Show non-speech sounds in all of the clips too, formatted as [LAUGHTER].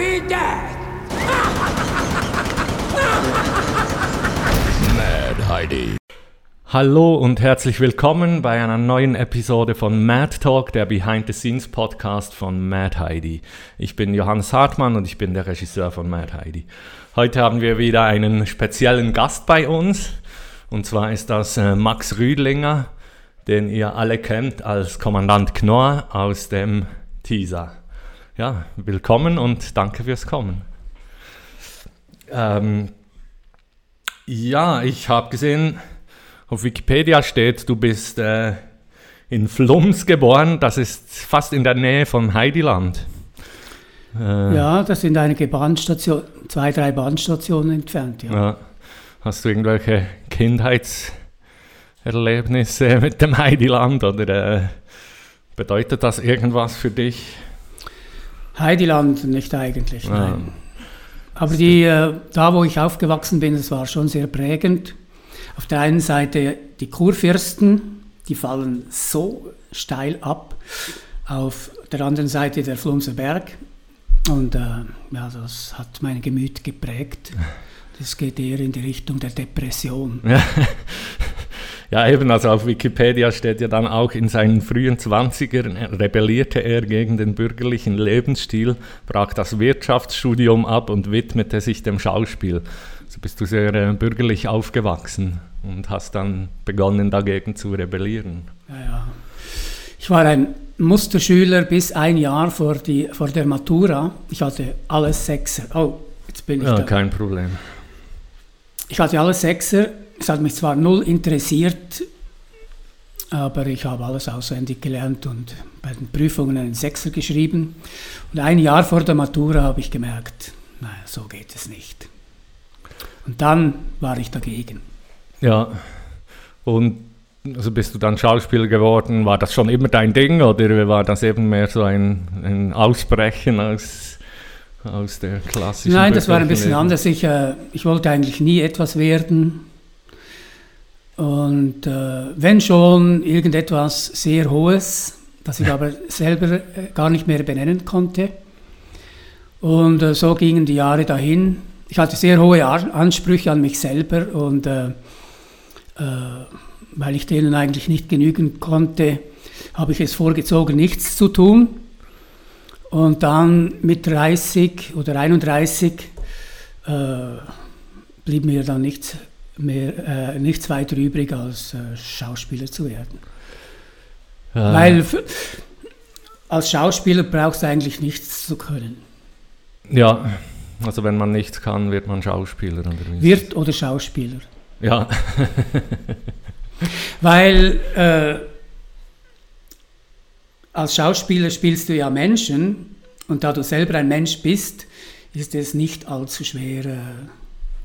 Army Death. Mad Heidi. Hallo und herzlich willkommen bei einer neuen Episode von Mad Talk, der Behind the Scenes Podcast von Mad Heidi. Ich bin Johannes Hartmann und ich bin der Regisseur von Mad Heidi. Heute haben wir wieder einen speziellen Gast bei uns und zwar ist das äh, Max Rüdlinger, den ihr alle kennt als Kommandant Knorr aus dem Teaser. Ja, willkommen und danke fürs Kommen. Ähm, ja, ich habe gesehen, auf Wikipedia steht, du bist äh, in Flums geboren, das ist fast in der Nähe von Heidiland. Äh, ja, das sind einige Bahnstationen, zwei, drei Bahnstationen entfernt. Ja. ja. Hast du irgendwelche Kindheitserlebnisse mit dem Heidiland oder äh, bedeutet das irgendwas für dich? Heidiland nicht eigentlich, ja. nein. Aber die, äh, da, wo ich aufgewachsen bin, das war schon sehr prägend. Auf der einen Seite die Kurfürsten, die fallen so steil ab. Auf der anderen Seite der Flumser Berg. Und äh, ja, das hat mein Gemüt geprägt. Das geht eher in die Richtung der Depression. Ja, [LAUGHS] eben, also auf Wikipedia steht ja dann auch, in seinen frühen 20ern rebellierte er gegen den bürgerlichen Lebensstil, brach das Wirtschaftsstudium ab und widmete sich dem Schauspiel. Also bist du sehr äh, bürgerlich aufgewachsen und hast dann begonnen dagegen zu rebellieren. Ja, ja. Ich war ein Musterschüler bis ein Jahr vor, die, vor der Matura. Ich hatte alles Sechser. Oh, jetzt bin ich ja, da. Kein Problem. Ich hatte alles Sechser. Es hat mich zwar null interessiert, aber ich habe alles auswendig gelernt und bei den Prüfungen einen Sechser geschrieben. Und ein Jahr vor der Matura habe ich gemerkt, naja, so geht es nicht. Und dann war ich dagegen. Ja, und also bist du dann Schauspieler geworden? War das schon immer dein Ding oder war das eben mehr so ein, ein Ausbrechen aus, aus der klassischen Nein, das war ein bisschen anders. Ich, äh, ich wollte eigentlich nie etwas werden. Und äh, wenn schon irgendetwas sehr Hohes, das ich aber selber äh, gar nicht mehr benennen konnte. Und äh, so gingen die Jahre dahin. Ich hatte sehr hohe Ansprüche an mich selber und äh, äh, weil ich denen eigentlich nicht genügen konnte, habe ich es vorgezogen, nichts zu tun. Und dann mit 30 oder 31 äh, blieb mir dann nichts, mehr, äh, nichts weiter übrig, als äh, Schauspieler zu werden. Ja. Weil als Schauspieler brauchst du eigentlich nichts zu können. Ja, also wenn man nichts kann, wird man Schauspieler. Oder wird oder Schauspieler. Ja. [LAUGHS] Weil äh, als Schauspieler spielst du ja Menschen und da du selber ein Mensch bist, ist es nicht allzu schwer. Äh,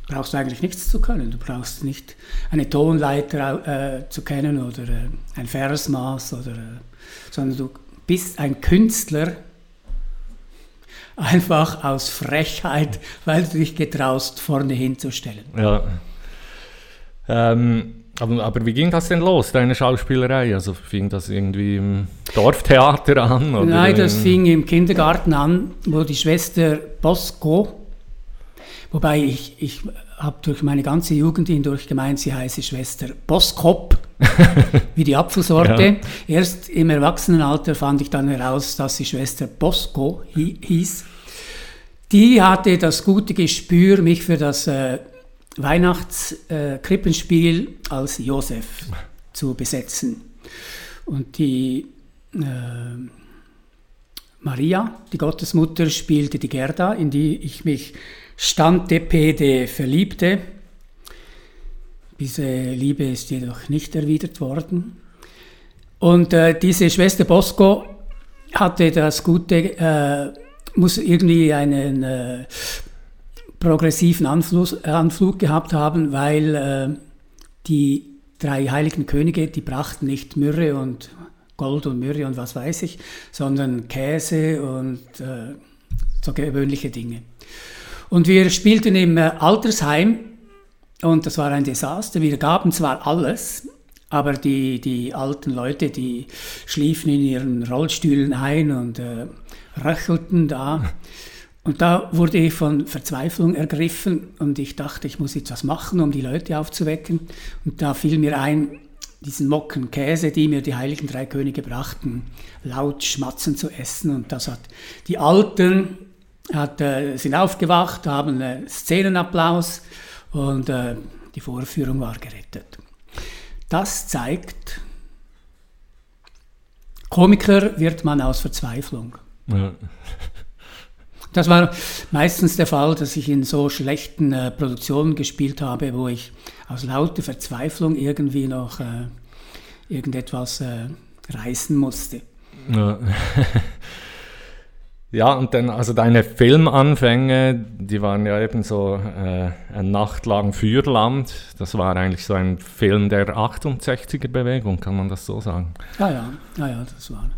brauchst du eigentlich nichts zu können. Du brauchst nicht eine Tonleiter äh, zu kennen oder äh, ein Versmaß, oder, äh, sondern du bist ein Künstler einfach aus Frechheit, weil du dich getraust, vorne hinzustellen. Ja. Ähm, aber, aber, wie ging das denn los, deine Schauspielerei? Also fing das irgendwie im Dorftheater an? Nein, das fing im Kindergarten an, wo die Schwester Bosco, wobei ich, ich habe durch meine ganze Jugend hindurch gemeint, sie heiße Schwester Boskop, [LAUGHS] wie die Apfelsorte. Ja. Erst im Erwachsenenalter fand ich dann heraus, dass sie Schwester Bosco hieß. Die hatte das gute Gespür, mich für das äh, Weihnachtskrippenspiel äh, als Josef zu besetzen. Und die äh, Maria, die Gottesmutter, spielte die Gerda, in die ich mich standepede verliebte. Diese Liebe ist jedoch nicht erwidert worden. Und äh, diese Schwester Bosco hatte das Gute, äh, muss irgendwie einen äh, progressiven Anflug, Anflug gehabt haben, weil äh, die drei heiligen Könige, die brachten nicht Myrrhe und Gold und Myrrhe und was weiß ich, sondern Käse und äh, so gewöhnliche Dinge. Und wir spielten im äh, Altersheim und das war ein Desaster. Wir gaben zwar alles, aber die, die alten Leute, die schliefen in ihren Rollstühlen ein und äh, röchelten da. Und da wurde ich von Verzweiflung ergriffen und ich dachte, ich muss jetzt was machen, um die Leute aufzuwecken. Und da fiel mir ein, diesen Mocken Käse, die mir die heiligen drei Könige brachten, laut schmatzend zu essen. Und das hat die Alten hat, äh, sind aufgewacht, haben einen Szenenapplaus und äh, die Vorführung war gerettet. Das zeigt, Komiker wird man aus Verzweiflung. Ja. [LAUGHS] Das war meistens der Fall, dass ich in so schlechten äh, Produktionen gespielt habe, wo ich aus lauter Verzweiflung irgendwie noch äh, irgendetwas äh, reißen musste. Ja. [LAUGHS] ja, und dann, also deine Filmanfänge, die waren ja eben so äh, ein Nachtlang Fürland. Das war eigentlich so ein Film der 68er-Bewegung, kann man das so sagen? Ja, ja, ja, ja das war.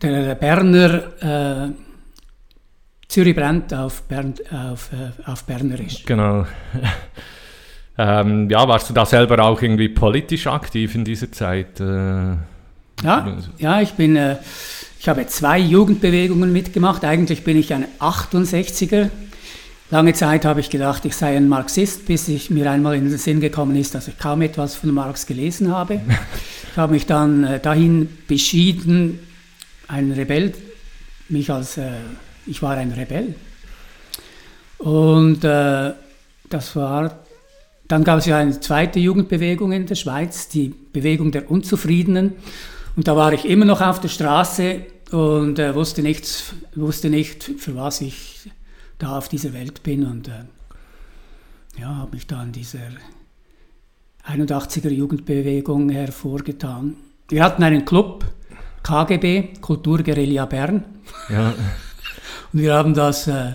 Der, der Berner äh, Zürich brennt auf, Bern, auf, äh, auf Bernerisch. Genau. [LAUGHS] ähm, ja, warst du da selber auch irgendwie politisch aktiv in dieser Zeit? Äh, ja, ja, ich bin, äh, ich habe zwei Jugendbewegungen mitgemacht. Eigentlich bin ich ein 68er. Lange Zeit habe ich gedacht, ich sei ein Marxist, bis ich mir einmal in den Sinn gekommen ist, dass ich kaum etwas von Marx gelesen habe. [LAUGHS] Ich habe mich dann äh, dahin beschieden, ein Rebell, mich als äh, ich war ein Rebell. Und äh, das war, dann gab es ja eine zweite Jugendbewegung in der Schweiz, die Bewegung der Unzufriedenen. Und da war ich immer noch auf der Straße und äh, wusste, nichts, wusste nicht, für was ich da auf dieser Welt bin. Und äh, ja, habe mich da in dieser 81er Jugendbewegung hervorgetan. Wir hatten einen Club, KGB, Kulturguerilla Bern. Ja. [LAUGHS] Und wir haben das, äh,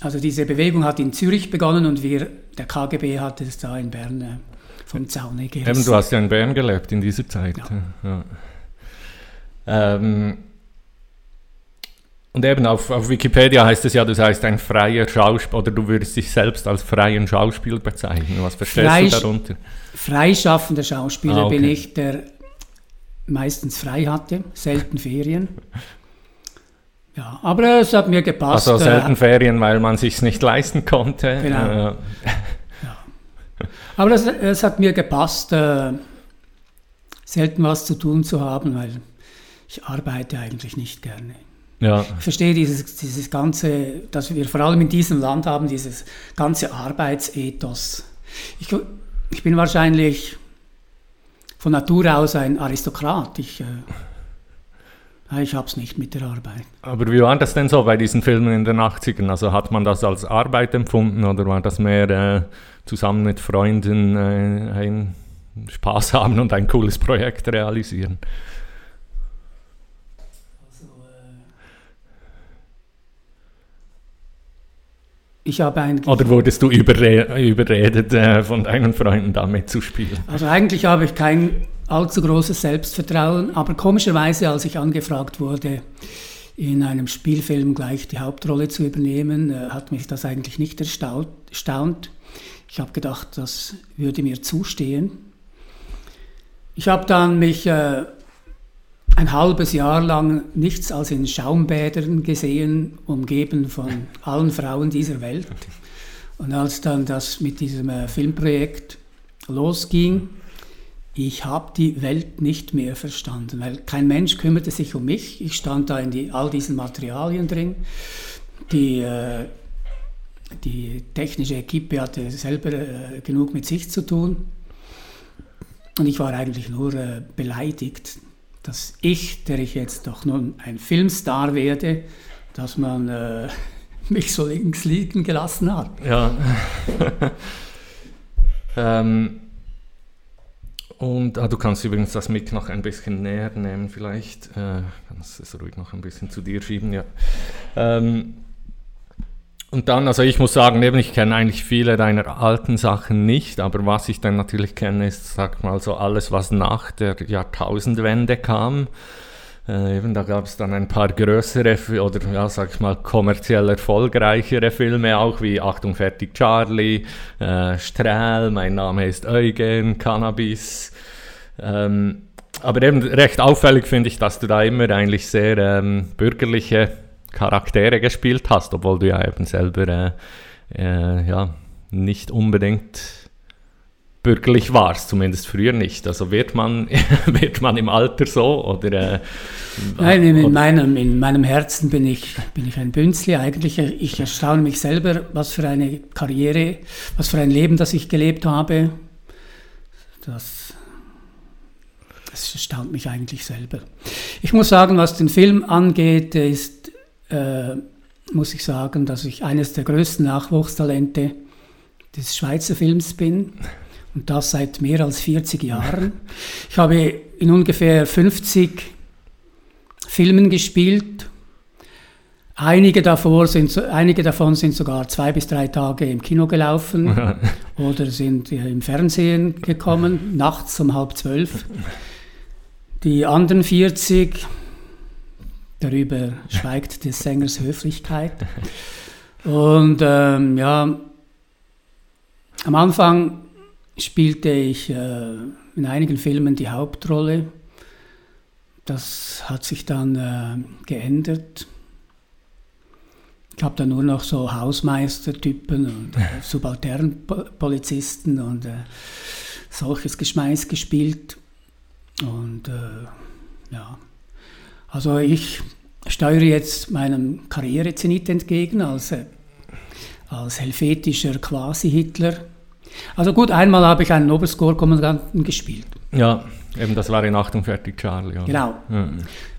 also diese Bewegung hat in Zürich begonnen und wir, der KGB hat es da in Bern äh, vom Zaune gerissen. Eben, du hast ja in Bern gelebt in dieser Zeit. Ja. ja. Ähm, und eben auf, auf, Wikipedia heißt es ja, du seist ein freier Schauspieler oder du würdest dich selbst als freien Schauspieler bezeichnen. Was verstehst Frei, du darunter? Freischaffender Schauspieler ah, okay. bin ich, der meistens frei hatte, selten Ferien. [LAUGHS] Ja, aber es hat mir gepasst. Also selten äh, Ferien, weil man sich nicht leisten konnte. Genau. Aber es, es, hat mir gepasst, äh, selten was zu tun zu haben, weil ich arbeite eigentlich nicht gerne. Ja. Ich verstehe dieses, dieses ganze, dass wir vor allem in diesem Land haben, dieses ganze Arbeitsethos. Ich, ich bin wahrscheinlich von Natur aus ein Aristokrat. Ich äh, ich habe es nicht mit der Arbeit. Aber wie war das denn so bei diesen Filmen in den 80ern? Also hat man das als Arbeit empfunden oder war das mehr äh, zusammen mit Freunden äh, ein Spaß haben und ein cooles Projekt realisieren? Also, äh, ich habe eigentlich Oder wurdest du überre überredet, äh, von deinen Freunden da mitzuspielen? Also eigentlich habe ich kein allzu großes Selbstvertrauen, aber komischerweise, als ich angefragt wurde, in einem Spielfilm gleich die Hauptrolle zu übernehmen, äh, hat mich das eigentlich nicht erstaunt. Ich habe gedacht, das würde mir zustehen. Ich habe dann mich äh, ein halbes Jahr lang nichts als in Schaumbädern gesehen, umgeben von [LAUGHS] allen Frauen dieser Welt. Und als dann das mit diesem äh, Filmprojekt losging, ich habe die Welt nicht mehr verstanden, weil kein Mensch kümmerte sich um mich. Ich stand da in die, all diesen Materialien drin. Die, äh, die technische Equipe hatte selber äh, genug mit sich zu tun. Und ich war eigentlich nur äh, beleidigt, dass ich, der ich jetzt doch nun ein Filmstar werde, dass man äh, [LAUGHS] mich so links liegen gelassen hat. Ja. [LAUGHS] ähm und ah, du kannst übrigens das Mic noch ein bisschen näher nehmen, vielleicht. Äh, kannst es ruhig noch ein bisschen zu dir schieben, ja. Ähm, und dann, also ich muss sagen, eben, ich kenne eigentlich viele deiner alten Sachen nicht, aber was ich dann natürlich kenne, ist, sag mal so, alles, was nach der Jahrtausendwende kam. Äh, eben, da gab es dann ein paar größere oder ja, sag ich mal kommerziell erfolgreichere Filme auch wie Achtung fertig Charlie, äh, Strahl, mein Name ist Eugen, Cannabis. Ähm, aber eben recht auffällig finde ich, dass du da immer eigentlich sehr ähm, bürgerliche Charaktere gespielt hast, obwohl du ja eben selber äh, äh, ja, nicht unbedingt bürgerlich warst, zumindest früher nicht. Also wird man, [LAUGHS] wird man im Alter so oder? Äh, Nein, in, oder? meinem, in meinem Herzen bin ich, bin ich ein Bünzli. Eigentlich, ich erstaune mich selber, was für eine Karriere, was für ein Leben, das ich gelebt habe. Das, das erstaunt mich eigentlich selber. Ich muss sagen, was den Film angeht, ist, äh, muss ich sagen, dass ich eines der größten Nachwuchstalente des Schweizer Films bin und das seit mehr als 40 Jahren. Ich habe in ungefähr 50 Filmen gespielt. Einige davon, sind, einige davon sind sogar zwei bis drei Tage im Kino gelaufen [LAUGHS] oder sind im Fernsehen gekommen, nachts um halb zwölf. Die anderen 40, darüber schweigt des Sängers Höflichkeit. Und ähm, ja, am Anfang spielte ich äh, in einigen Filmen die Hauptrolle. Das hat sich dann äh, geändert. Ich habe dann nur noch so Hausmeistertypen und äh, [LAUGHS] Subalternpolizisten und äh, solches Geschmeiß gespielt. Und äh, ja, also ich steuere jetzt meinem Karrierezenit entgegen als, äh, als helvetischer Quasi-Hitler also gut, einmal habe ich einen Oberscore-Kommandanten gespielt. Ja, eben das war in Achtung fertig Charlie. Oder? Genau, ja.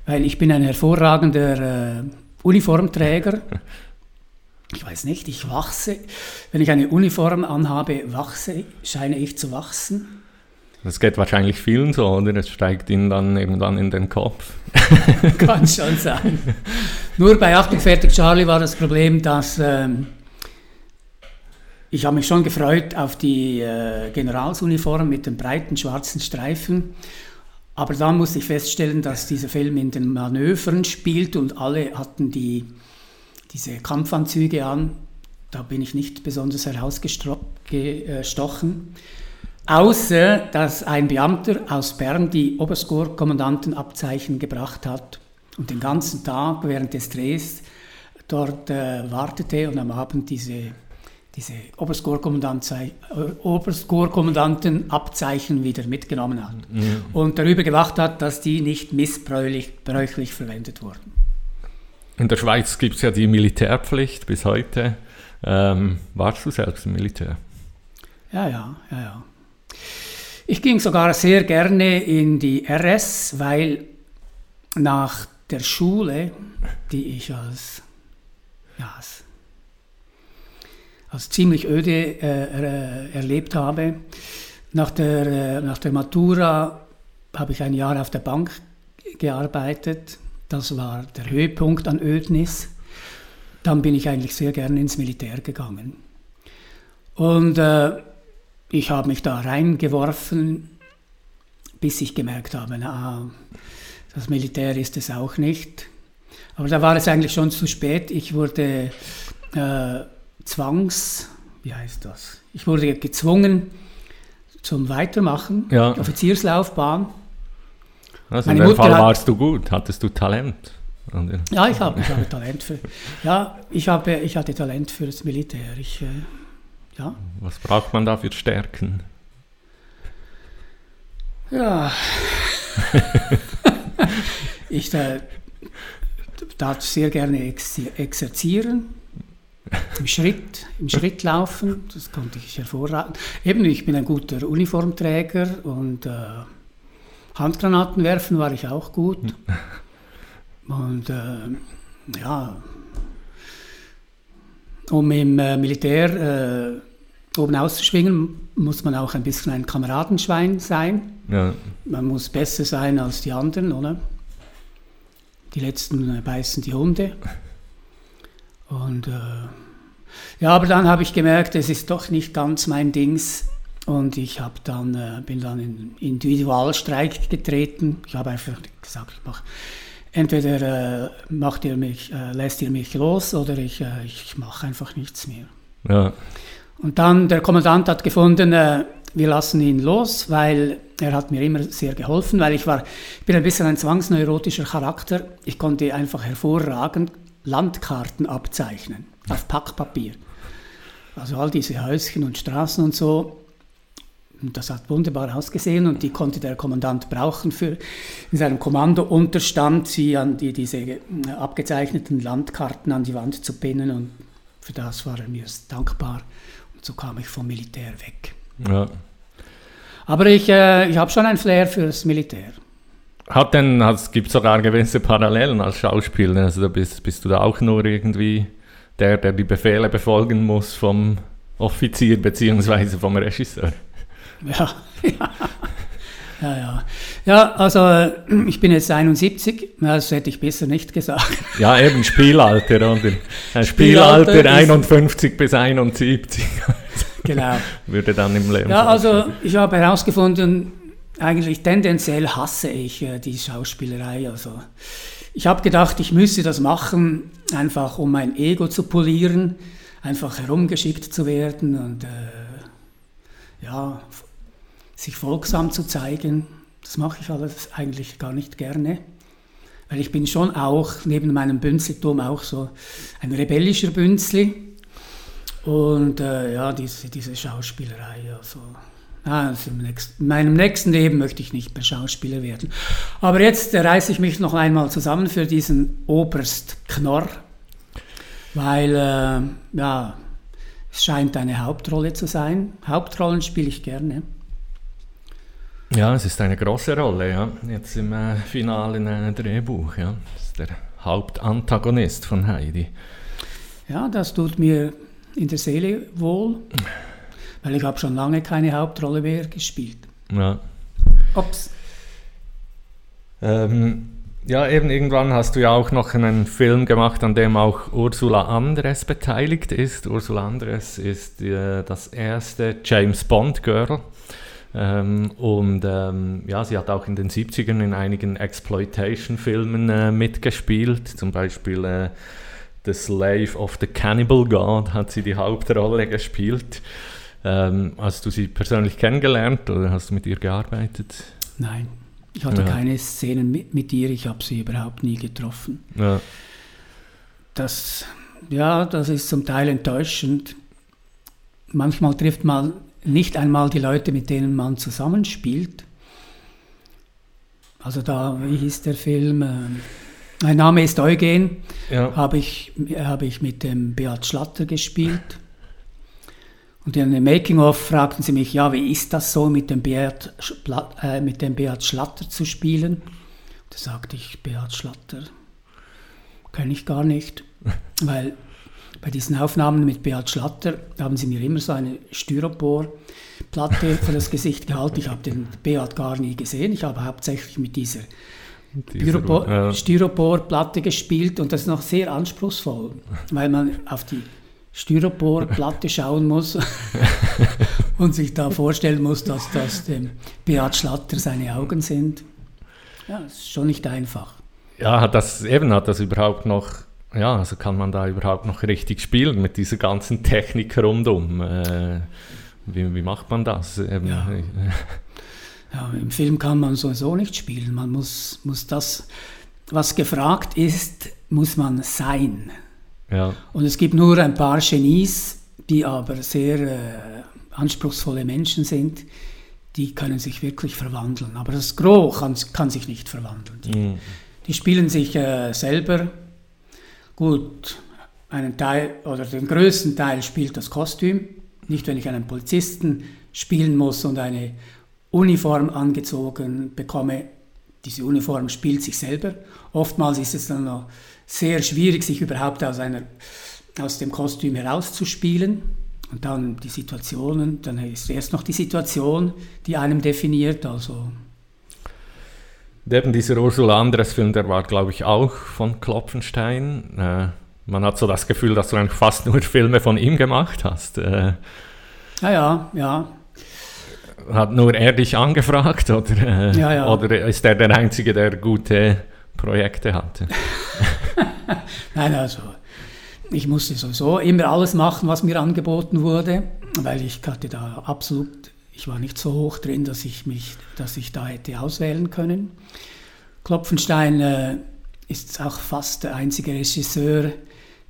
weil ich bin ein hervorragender äh, Uniformträger. Ich weiß nicht, ich wachse. Wenn ich eine Uniform anhabe, wachse, scheine ich zu wachsen. Das geht wahrscheinlich vielen so, oder? Es steigt ihnen dann irgendwann in den Kopf. [LAUGHS] Kann schon sein. Nur bei Achtung fertig Charlie war das Problem, dass... Ähm, ich habe mich schon gefreut auf die äh, Generalsuniform mit den breiten schwarzen Streifen. Aber dann musste ich feststellen, dass dieser Film in den Manövern spielt und alle hatten die, diese Kampfanzüge an. Da bin ich nicht besonders herausgestochen. Außer, dass ein Beamter aus Bern die Oberstkorpskommandantenabzeichen gebracht hat und den ganzen Tag während des Drehs dort äh, wartete und am Abend diese diese Oberstkorkommandantenabzeichen wieder mitgenommen hat mhm. und darüber gewacht hat, dass die nicht missbräuchlich verwendet wurden. In der Schweiz gibt es ja die Militärpflicht bis heute. Ähm, warst du selbst im Militär? Ja, ja, ja, ja. Ich ging sogar sehr gerne in die RS, weil nach der Schule, die ich als, ja, als als ziemlich öde äh, erlebt habe. Nach der, äh, nach der Matura habe ich ein Jahr auf der Bank gearbeitet. Das war der Höhepunkt an Ödnis. Dann bin ich eigentlich sehr gerne ins Militär gegangen. Und äh, ich habe mich da reingeworfen, bis ich gemerkt habe, na, das Militär ist es auch nicht. Aber da war es eigentlich schon zu spät. Ich wurde äh, Zwangs, wie heißt das? Ich wurde gezwungen zum Weitermachen, ja. Offizierslaufbahn. Also Meine in dem Fall hat, warst du gut, hattest du Talent? Ja, ich habe, ich habe Talent für, ja, ich habe, ich hatte Talent für das Militär. Ich, äh, ja. Was braucht man da für Stärken? Ja. [LAUGHS] ich äh, darf sehr gerne exerzieren im Schritt, im Schritt laufen, das konnte ich hervorragend. Eben, ich bin ein guter Uniformträger und äh, Handgranaten werfen war ich auch gut. [LAUGHS] Und äh, ja, um im äh, Militär äh, oben auszuschwingen, muss man auch ein bisschen ein Kameradenschwein sein. Ja. Man muss besser sein als die anderen, oder? Die letzten äh, beißen die Hunde. Und äh, ja, aber dann habe ich gemerkt, es ist doch nicht ganz mein Dings. Und ich habe dann, äh, bin dann in Individualstreik getreten. Ich habe einfach gesagt, ich mach, entweder äh, macht ihr mich, äh, lässt ihr mich los oder ich, äh, ich mache einfach nichts mehr. Ja. Und dann, der Kommandant hat gefunden, äh, wir lassen ihn los, weil er hat mir immer sehr geholfen, weil ich war, ich bin ein bisschen ein zwangsneurotischer Charakter. Ich konnte einfach hervorragend Landkarten abzeichnen auf Packpapier. Also all diese Häuschen und Straßen und so. Das hat wunderbar ausgesehen und die konnte der Kommandant brauchen für in seinem Kommandounterstand, sie an die, diese äh, abgezeichneten Landkarten an die Wand zu pinnen und für das war er mir dankbar und so kam ich vom Militär weg. Ja. Aber ich, äh, ich habe schon ein Flair fürs Militär. Hat denn, es gibt sogar gewisse Parallelen als Schauspieler, also da bist, bist du da auch nur irgendwie der, der die Befehle befolgen muss vom Offizier bzw. vom Regisseur. Ja, ja. [LAUGHS] Ja, ja. ja, also äh, ich bin jetzt 71, das hätte ich besser nicht gesagt. Ja, eben Spielalter, oder? [LAUGHS] Spielalter, Spielalter 51 bis 71. [LAUGHS] Genau. Würde dann im Leben. Ja, also ich habe herausgefunden, eigentlich tendenziell hasse ich äh, die Schauspielerei. Also ich habe gedacht, ich müsse das machen, einfach um mein Ego zu polieren, einfach herumgeschickt zu werden und äh, ja, sich folgsam zu zeigen. Das mache ich alles eigentlich gar nicht gerne. Weil ich bin schon auch, neben meinem Bünzeltum, auch so ein rebellischer Bünzli. Und äh, ja, diese, diese Schauspielerei, also, also im nächsten, in meinem nächsten Leben möchte ich nicht mehr Schauspieler werden. Aber jetzt reiße ich mich noch einmal zusammen für diesen Oberst Knorr, weil äh, ja, es scheint eine Hauptrolle zu sein. Hauptrollen spiele ich gerne. Ja, es ist eine große Rolle, ja. Jetzt im äh, finalen äh, Drehbuch, ja. Das ist der Hauptantagonist von Heidi. Ja, das tut mir in der Seele wohl, weil ich habe schon lange keine Hauptrolle mehr gespielt. Ja. Ups. Ähm, ja, eben irgendwann hast du ja auch noch einen Film gemacht, an dem auch Ursula Andres beteiligt ist. Ursula Andres ist äh, das erste James Bond Girl. Ähm, und ähm, ja, sie hat auch in den 70ern in einigen Exploitation-Filmen äh, mitgespielt, zum Beispiel äh, The Slave of the Cannibal God hat sie die Hauptrolle gespielt. Ähm, hast du sie persönlich kennengelernt oder hast du mit ihr gearbeitet? Nein, ich hatte ja. keine Szenen mit, mit ihr, ich habe sie überhaupt nie getroffen. Ja. Das, ja, das ist zum Teil enttäuschend. Manchmal trifft man nicht einmal die Leute, mit denen man zusammenspielt. Also da, wie hieß der Film? Ähm, mein Name ist Eugen, ja. habe ich, hab ich mit dem Beat Schlatter gespielt. Und in dem Making-of fragten sie mich, ja, wie ist das so, mit dem Beat, äh, mit dem Beat Schlatter zu spielen? Da sagte ich, Beat Schlatter kenne ich gar nicht, [LAUGHS] weil bei diesen Aufnahmen mit Beat Schlatter haben sie mir immer so eine Styroporplatte vor das Gesicht gehalten. Ich habe den Beat gar nie gesehen. Ich habe hauptsächlich mit dieser Styropor, ja. Styroporplatte gespielt und das ist noch sehr anspruchsvoll, weil man auf die Styroporplatte schauen muss [LAUGHS] und sich da vorstellen muss, dass das dem Beat Schlatter seine Augen sind. Ja, das ist schon nicht einfach. Ja, hat das eben hat das überhaupt noch, ja, also kann man da überhaupt noch richtig spielen mit dieser ganzen Technik rundum? Äh, wie, wie macht man das? Eben, ja. Ja, Im Film kann man sowieso nicht spielen. Man muss, muss das, was gefragt ist, muss man sein. Ja. Und es gibt nur ein paar Genies, die aber sehr äh, anspruchsvolle Menschen sind, die können sich wirklich verwandeln. Aber das Gros kann, kann sich nicht verwandeln. Die, mhm. die spielen sich äh, selber. Gut, einen Teil oder den größten Teil spielt das Kostüm. Nicht, wenn ich einen Polizisten spielen muss und eine Uniform angezogen bekomme, diese Uniform spielt sich selber. Oftmals ist es dann noch sehr schwierig, sich überhaupt aus, einer, aus dem Kostüm herauszuspielen. Und dann die Situationen, dann ist erst noch die Situation, die einem definiert. Also. Eben dieser Ursula Andres Film, der war, glaube ich, auch von Klopfenstein. Äh, man hat so das Gefühl, dass du eigentlich fast nur Filme von ihm gemacht hast. Äh, ja, ja, ja hat nur er dich angefragt oder, äh, ja, ja. oder ist er der Einzige, der gute Projekte hatte? [LAUGHS] Nein, also ich musste sowieso immer alles machen, was mir angeboten wurde, weil ich hatte da absolut ich war nicht so hoch drin, dass ich mich, dass ich da hätte auswählen können. Klopfenstein äh, ist auch fast der einzige Regisseur,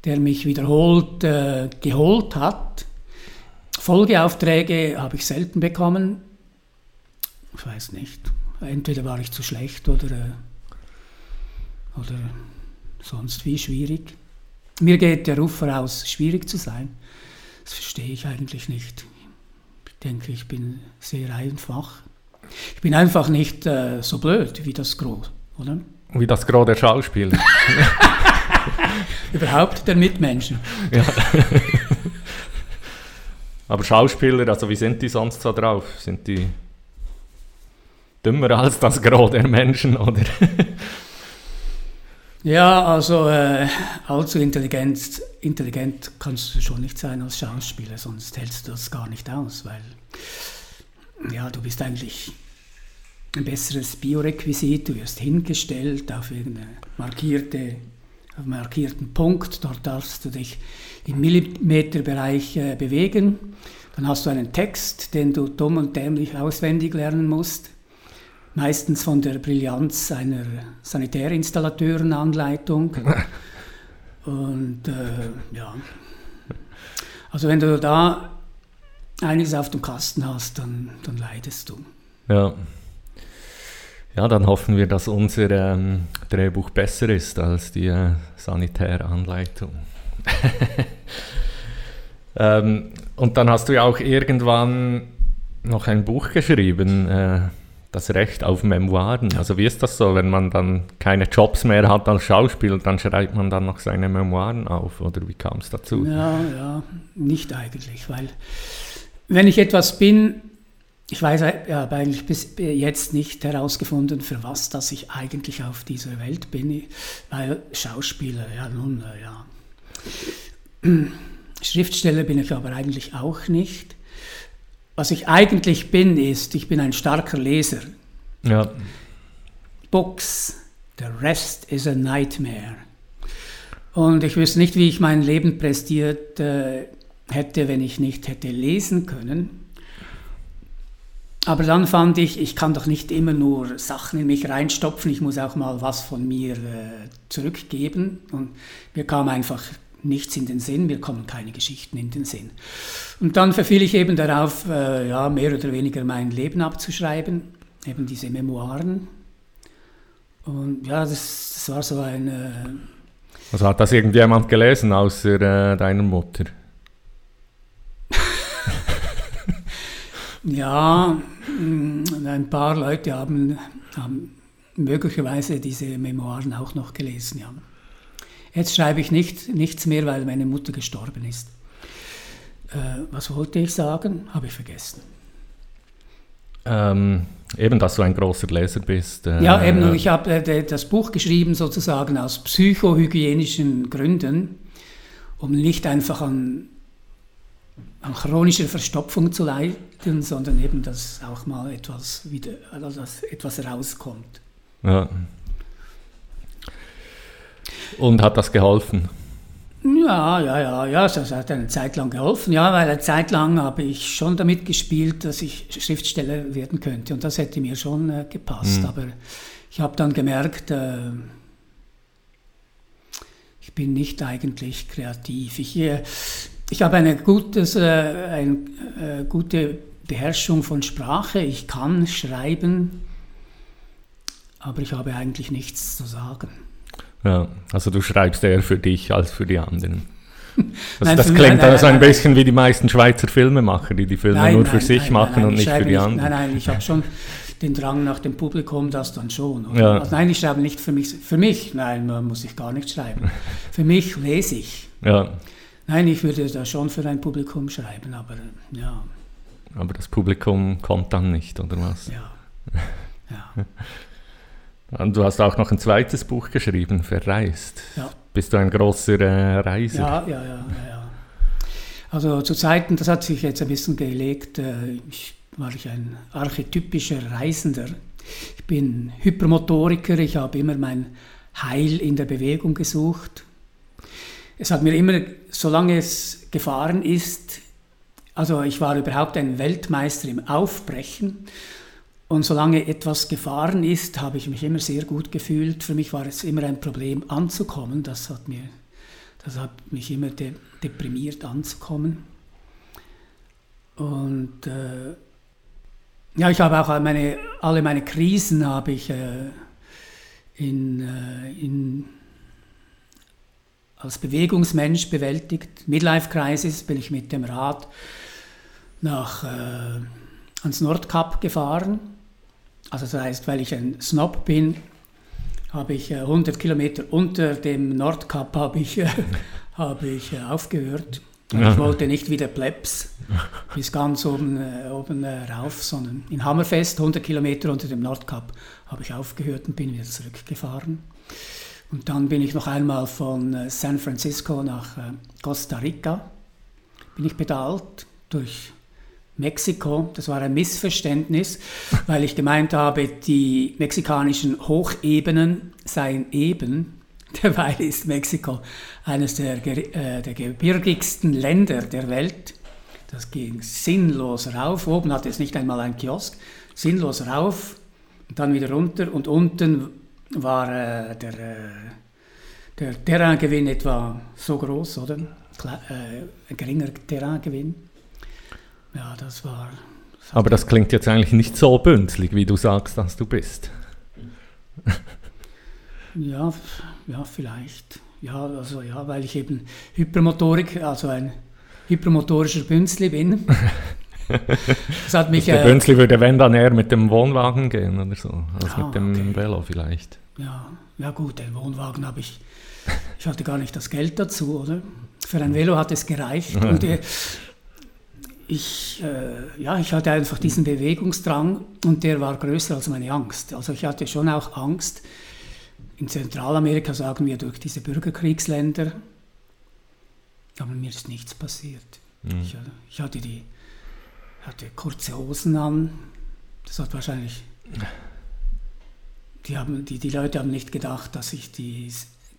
der mich wiederholt äh, geholt hat. Folgeaufträge habe ich selten bekommen. Ich weiß nicht. Entweder war ich zu schlecht oder, äh, oder sonst wie schwierig. Mir geht der Ruf voraus, schwierig zu sein. Das verstehe ich eigentlich nicht. Ich denke, ich bin sehr einfach. Ich bin einfach nicht äh, so blöd wie das Gros, oder? Wie das Gros der Schauspieler. [LAUGHS] Überhaupt der Mitmenschen. Ja. [LAUGHS] Aber Schauspieler, also wie sind die sonst so drauf? Sind die dümmer als das Gros der Menschen, oder? [LAUGHS] Ja, also äh, allzu intelligent, intelligent kannst du schon nicht sein als Schauspieler, sonst hältst du das gar nicht aus, weil ja, du bist eigentlich ein besseres Biorequisit, du wirst hingestellt auf irgendeinen markierte, markierten Punkt, dort darfst du dich im Millimeterbereich äh, bewegen, dann hast du einen Text, den du dumm und dämlich auswendig lernen musst meistens von der Brillanz einer Sanitärinstallateurenanleitung. [LAUGHS] Und äh, ja, also wenn du da einiges auf dem Kasten hast, dann, dann leidest du. Ja. Ja, dann hoffen wir, dass unser ähm, Drehbuch besser ist als die äh, Sanitäranleitung. [LAUGHS] ähm, und dann hast du ja auch irgendwann noch ein Buch geschrieben. Äh, das Recht auf Memoiren. Also wie ist das so, wenn man dann keine Jobs mehr hat als Schauspieler, dann schreibt man dann noch seine Memoiren auf oder wie kam es dazu? Ja, ja, nicht eigentlich, weil wenn ich etwas bin, ich weiß, ich habe eigentlich bis jetzt nicht herausgefunden, für was dass ich eigentlich auf dieser Welt bin, weil Schauspieler, ja nun, ja. [CLEARS THROAT] Schriftsteller bin ich aber eigentlich auch nicht. Was ich eigentlich bin, ist, ich bin ein starker Leser. Ja. Books, the rest is a nightmare. Und ich wüsste nicht, wie ich mein Leben prestiert äh, hätte, wenn ich nicht hätte lesen können. Aber dann fand ich, ich kann doch nicht immer nur Sachen in mich reinstopfen, ich muss auch mal was von mir äh, zurückgeben. Und mir kam einfach nichts in den Sinn, mir kommen keine Geschichten in den Sinn. Und dann verfiel ich eben darauf, äh, ja, mehr oder weniger mein Leben abzuschreiben, eben diese Memoiren. Und ja, das, das war so ein... Äh, also hat das irgendjemand gelesen, außer äh, deiner Mutter? [LAUGHS] ja, mm, ein paar Leute haben, haben möglicherweise diese Memoiren auch noch gelesen, ja. Jetzt schreibe ich nicht, nichts mehr, weil meine Mutter gestorben ist. Äh, was wollte ich sagen? Habe ich vergessen. Ähm, eben, dass du ein großer Leser bist. Äh, ja, eben. Ich habe äh, das Buch geschrieben sozusagen aus psychohygienischen Gründen, um nicht einfach an, an chronischer Verstopfung zu leiden, sondern eben, dass auch mal etwas wieder, also dass etwas rauskommt. Ja. Und hat das geholfen? Ja, ja, ja, ja, das hat eine Zeit lang geholfen, ja, weil eine Zeit lang habe ich schon damit gespielt, dass ich Schriftsteller werden könnte und das hätte mir schon äh, gepasst, mhm. aber ich habe dann gemerkt, äh, ich bin nicht eigentlich kreativ. Ich, äh, ich habe eine, gutes, äh, eine äh, gute Beherrschung von Sprache, ich kann schreiben, aber ich habe eigentlich nichts zu sagen. Ja, also du schreibst eher für dich als für die anderen. [LAUGHS] Also nein, das klingt nein, also ein bisschen wie die meisten Schweizer Filmemacher, die die Filme nur für sich machen und nicht für die nicht, anderen. Nein, nein, ich habe schon den Drang nach dem Publikum, das dann schon. Ja. Also nein, ich schreibe nicht für mich. Für mich, nein, muss ich gar nicht schreiben. für mich lese ich. Ja. Nein, ich würde da schon für ein Publikum schreiben, aber ja. Aber das Publikum kommt dann nicht, oder was? Ja. [LAUGHS] ja. Und du hast auch noch ein zweites Buch geschrieben, Verreist. Ja. Bist du ein großer äh, Reiser? Ja, ja, ja, ja. Also zu Zeiten, das hat sich jetzt ein bisschen gelegt, äh, ich, war ich ein archetypischer Reisender. Ich bin Hypermotoriker, ich habe immer mein Heil in der Bewegung gesucht. Es hat mir immer, solange es gefahren ist, also ich war überhaupt ein Weltmeister im Aufbrechen. Und solange etwas gefahren ist, habe ich mich immer sehr gut gefühlt. Für mich war es immer ein Problem anzukommen. Das hat, mir, das hat mich immer de deprimiert anzukommen. Und äh, ja, ich habe auch meine, alle meine Krisen habe ich äh, in, äh, in, als Bewegungsmensch bewältigt. Midlife-Crisis bin ich mit dem Rad nach, äh, ans Nordkap gefahren. Also das heißt, weil ich ein Snob bin, habe ich 100 Kilometer unter dem Nordkap habe ich, [LAUGHS] habe ich aufgehört. Ich wollte nicht wie der Plebs bis ganz oben, äh, oben äh, rauf, sondern in Hammerfest, 100 Kilometer unter dem Nordkap, habe ich aufgehört und bin wieder zurückgefahren. Und dann bin ich noch einmal von äh, San Francisco nach äh, Costa Rica, bin ich pedalt durch Mexiko. Das war ein Missverständnis, weil ich gemeint habe, die mexikanischen Hochebenen seien eben [LAUGHS] Derweil ist Mexiko eines der, äh, der gebirgigsten Länder der Welt. Das ging sinnlos rauf. Oben hatte es nicht einmal ein Kiosk. Sinnlos rauf dann wieder runter. Und unten war äh, der, äh, der Terraingewinn etwa so groß, oder? Kle äh, ein geringer Terraingewinn. Ja, das war. Das Aber das klingt jetzt eigentlich nicht so bünzlig, wie du sagst, dass du bist. [LAUGHS] Ja, ja, vielleicht. Ja, also ja, weil ich eben Hypermotorik, also ein hypermotorischer Bünzli bin. [LAUGHS] das hat mich, der äh, Bünzli würde, wenn dann eher mit dem Wohnwagen gehen oder so, als ah, mit dem okay. Velo vielleicht. Ja, ja gut, den Wohnwagen habe ich, ich hatte gar nicht das Geld dazu, oder? Für ein Velo hat es gereicht. [LAUGHS] und äh, ich, äh, ja, ich hatte einfach diesen Bewegungsdrang und der war größer als meine Angst. Also ich hatte schon auch Angst, in Zentralamerika sagen wir durch diese Bürgerkriegsländer, aber mir ist nichts passiert. Mhm. Ich, ich, hatte, die, hatte kurze Hosen an, das hat wahrscheinlich, die, haben, die, die Leute haben nicht gedacht, dass ich die,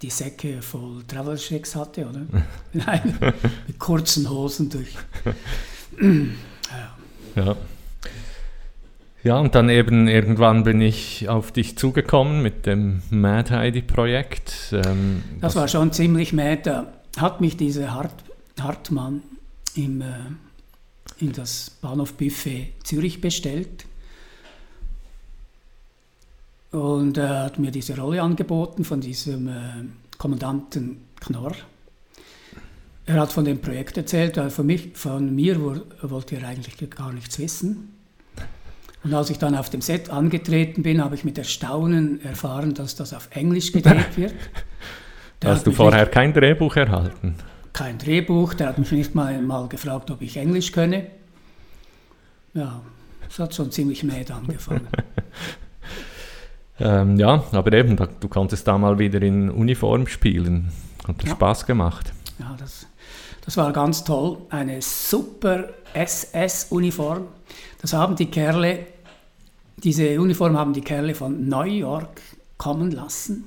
die Säcke voll Travel Checks hatte, oder? [LAUGHS] Nein, mit kurzen Hosen durch. Ja. ja. Und dann eben irgendwann bin ich auf dich zugekommen mit dem Mad Heidi Projekt. Ähm, das war schon ziemlich mad. Da hat mich dieser Hart, Hartmann im, äh, in das Bahnhof Buffet Zürich bestellt. Und er hat mir diese Rolle angeboten von diesem äh, Kommandanten Knorr. Er hat von dem Projekt erzählt, weil von, mich, von mir wollte er eigentlich gar nichts wissen. Und als ich dann auf dem Set angetreten bin, habe ich mit Erstaunen erfahren, dass das auf Englisch gedreht [LAUGHS] wird. Der Hast du vorher kein Drehbuch erhalten? Kein Drehbuch, der hat mich nicht mal, mal gefragt, ob ich Englisch könne. Ja, es hat schon ziemlich mad angefangen. [LAUGHS] ähm, ja, aber eben, du konntest da mal wieder in Uniform spielen. Hat das ja. Spaß gemacht? Ja, das, das war ganz toll. Eine super SS-Uniform. Das haben die Kerle diese Uniform haben die Kerle von New York kommen lassen.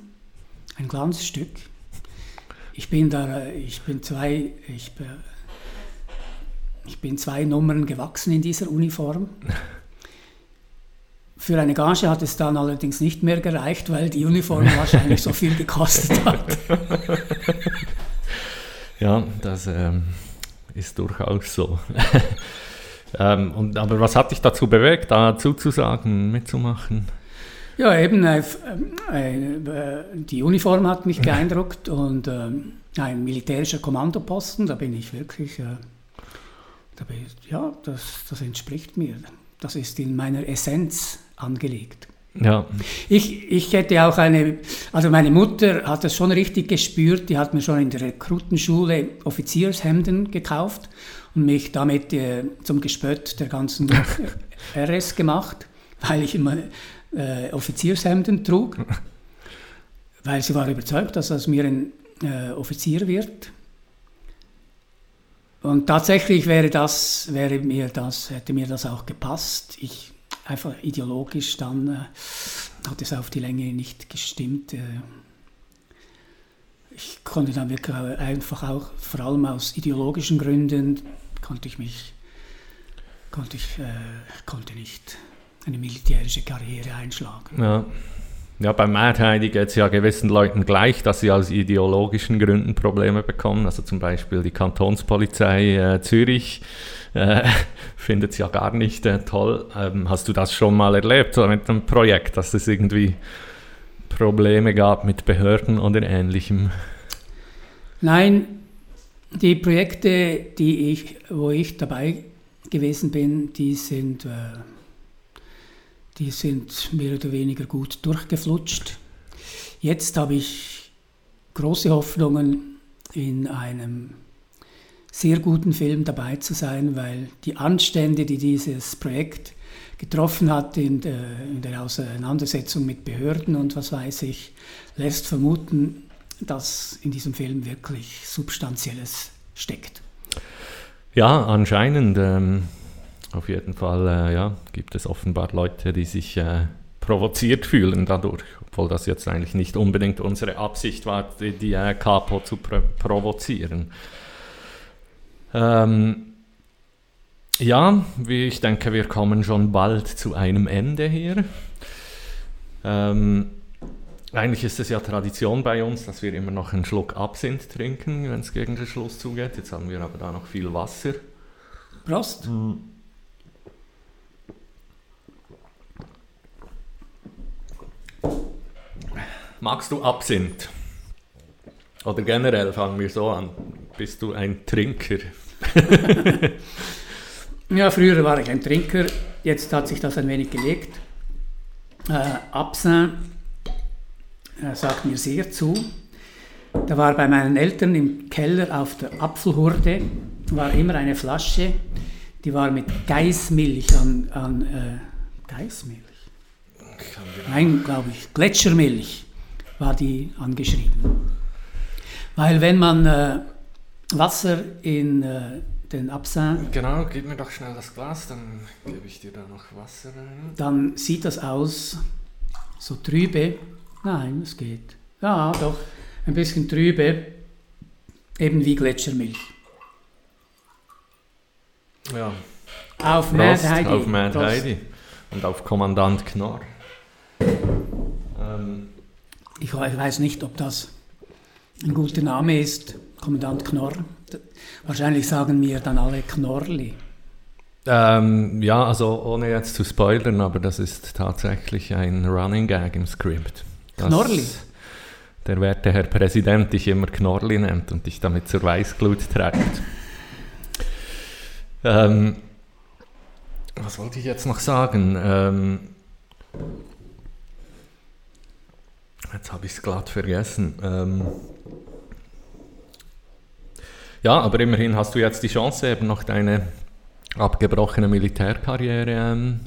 Ein kleines Stück. Ich bin da, ich bin zwei, ich, ich bin zwei Nummern gewachsen in dieser Uniform. Für eine Gage hat es dann allerdings nicht mehr gereicht, weil die Uniform [LAUGHS] wahrscheinlich so viel gekostet hat. [LAUGHS] Ja, das ähm, ist durchaus so. [LAUGHS] Ähm, und, aber was hat dich dazu bewegt, da zuzusagen, mitzumachen? Ja, eben, äh, äh, die Uniform hat mich beeindruckt [LAUGHS] und äh, ein militärischer Kommandoposten, da bin ich wirklich, äh, da bin ich, ja, das, das entspricht mir. Das ist in meiner Essenz angelegt. Ja. Ich, ich hätte auch eine, also meine Mutter hat das schon richtig gespürt, die hat mir schon in der Rekrutenschule Offiziershemden gekauft und mich damit äh, zum Gespött der ganzen [LAUGHS] RS gemacht, weil ich immer äh, Offiziershemden trug, weil sie war überzeugt, dass aus mir ein äh, Offizier wird. Und tatsächlich wäre das, wäre mir das, hätte mir das auch gepasst. Ich einfach ideologisch dann äh, hat es auf die Länge nicht gestimmt. Äh, ich konnte dann wirklich einfach auch, vor allem aus ideologischen Gründen, konnte ich mich konnte ich äh, konnte nicht eine militärische Karriere einschlagen. Ja. Ja, beim Mad geht es ja gewissen Leuten gleich, dass sie aus ideologischen Gründen Probleme bekommen. Also zum Beispiel die Kantonspolizei äh, Zürich äh, [LAUGHS] findet es ja gar nicht äh, toll. Ähm, hast du das schon mal erlebt, so mit einem Projekt, dass es irgendwie Probleme gab mit Behörden oder ähnlichem? Nein, die Projekte, die ich, wo ich dabei gewesen bin, die sind, äh, die sind mehr oder weniger gut durchgeflutscht. Jetzt habe ich große Hoffnungen, in einem sehr guten Film dabei zu sein, weil die Anstände, die dieses Projekt getroffen hat in der, in der Auseinandersetzung mit Behörden und was weiß ich, lässt vermuten, dass in diesem Film wirklich Substanzielles steckt. Ja, anscheinend. Ähm, auf jeden Fall äh, ja, gibt es offenbar Leute, die sich äh, provoziert fühlen dadurch, obwohl das jetzt eigentlich nicht unbedingt unsere Absicht war, die, die äh, Capo zu pro provozieren. Ähm, ja, wie ich denke, wir kommen schon bald zu einem Ende hier. Ähm, eigentlich ist es ja Tradition bei uns, dass wir immer noch einen Schluck Absinth trinken, wenn es gegen den Schluss zugeht. Jetzt haben wir aber da noch viel Wasser. Prost! Mhm. Magst du Absinth? Oder generell fangen wir so an. Bist du ein Trinker? [LAUGHS] ja, früher war ich ein Trinker, jetzt hat sich das ein wenig gelegt. Äh, Absinth äh, sagt mir sehr zu. Da war bei meinen Eltern im Keller auf der Apfelhurde war immer eine Flasche, die war mit Geißmilch an, an äh, Geißmilch? Nein, glaube ich, Gletschermilch war die angeschrieben. Weil wenn man äh, Wasser in äh, den Absinth... Genau, gib mir doch schnell das Glas, dann gebe ich dir da noch Wasser rein. Dann sieht das aus, so trübe. Nein, es geht. Ja, doch, ein bisschen trübe, eben wie Gletschermilch. Ja. Auf Mad Heidi. Auf Mad Heidi. Und auf Kommandant Knorr. Ähm. Ich weiß nicht, ob das ein guter Name ist, Kommandant Knorr. Wahrscheinlich sagen mir dann alle Knorrli. Ähm, ja, also ohne jetzt zu spoilern, aber das ist tatsächlich ein Running Gag im Skript. Knorrli? Der werte Herr Präsident dich immer Knorrli nennt und dich damit zur Weißglut treibt. Ähm, was wollte ich jetzt noch sagen? Ähm, jetzt habe ich es glatt vergessen. Ähm, ja, aber immerhin hast du jetzt die Chance, eben noch deine abgebrochene Militärkarriere ähm,